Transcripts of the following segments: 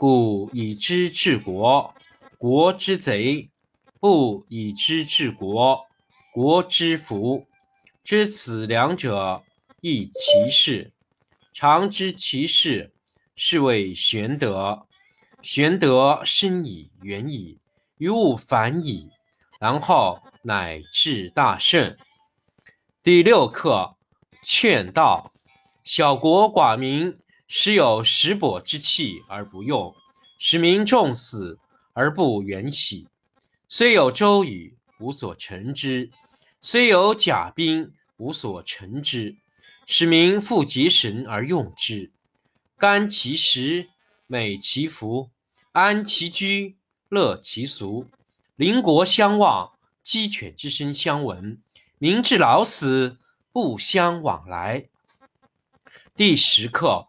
故以知治国。国之贼，不以知治国，国之福。知此两者，亦其事。常知其事，是谓玄德。玄德深矣，远矣，于物反矣，然后乃至大圣。第六课，劝道。小国寡民。时有食帛之器而不用，使民重死而不远徙。虽有周瑜，无所成之；虽有甲兵，无所成之。使民复结绳而用之，甘其食，美其服，安其居，乐其俗。邻国相望，鸡犬之声相闻，民至老死不相往来。第十课。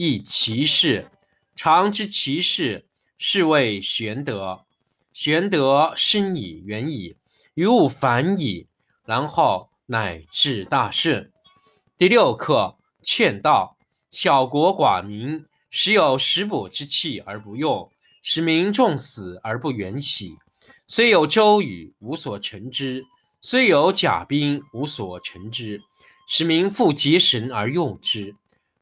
亦其事，常知其事，是谓玄德。玄德深矣，远矣，于物反矣，然后乃至大圣。第六课劝道：小国寡民，时有食帛之器而不用，使民重死而不远徙。虽有周瑜，无所成之；虽有甲兵，无所成之。使民复结绳而用之。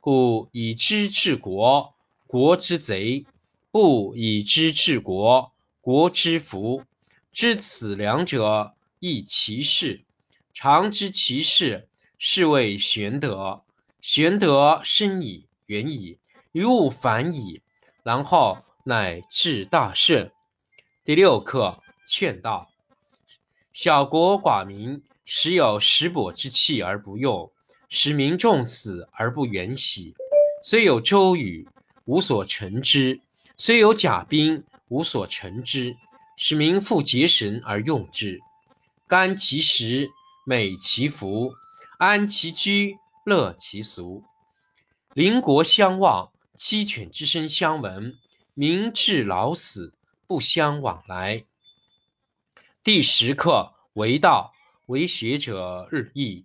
故以知治国，国之贼；不以知治国，国之福。知此两者，亦其事。常知其事，是谓玄德。玄德深矣，远矣，于物反矣，然后乃至大圣。第六课劝道：小国寡民，时有食帛之器而不用。使民重死而不远徙，虽有周瑜，无所成之；虽有甲兵，无所成之，使民复结绳而用之。甘其食，美其服，安其居，乐其俗。邻国相望，鸡犬之声相闻，民至老死不相往来。第十课为道，为学者日益，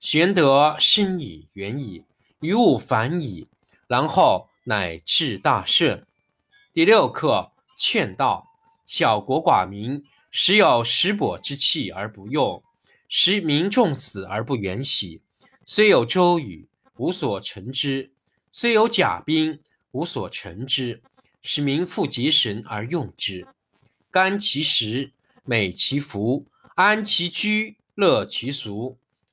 玄德深矣，远矣，于物反矣，然后乃至大顺。第六课。劝道：小国寡民，时有食帛之气而不用，使民重死而不远徙。虽有周瑜，无所成之；虽有甲兵，无所成之。使民复结绳而用之。甘其食，美其服，安其居，乐其俗。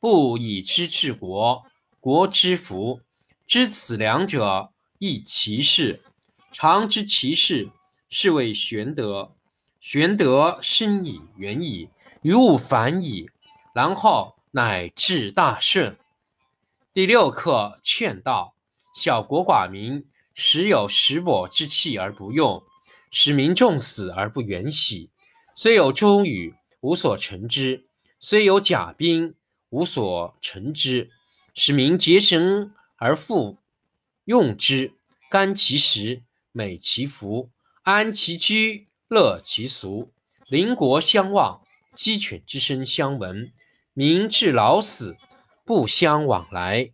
不以知治国，国之福。知此两者，亦其事。常知其事，是谓玄德。玄德深矣，远矣，于物反矣，然后乃至大顺。第六课劝道：小国寡民，时有食帛之气而不用，使民重死而不远徙。虽有周瑜，无所成之；虽有甲兵，无所成之。使民竭绳而复用之，甘其食。美其服，安其居，乐其俗。邻国相望，鸡犬之声相闻，民至老死不相往来。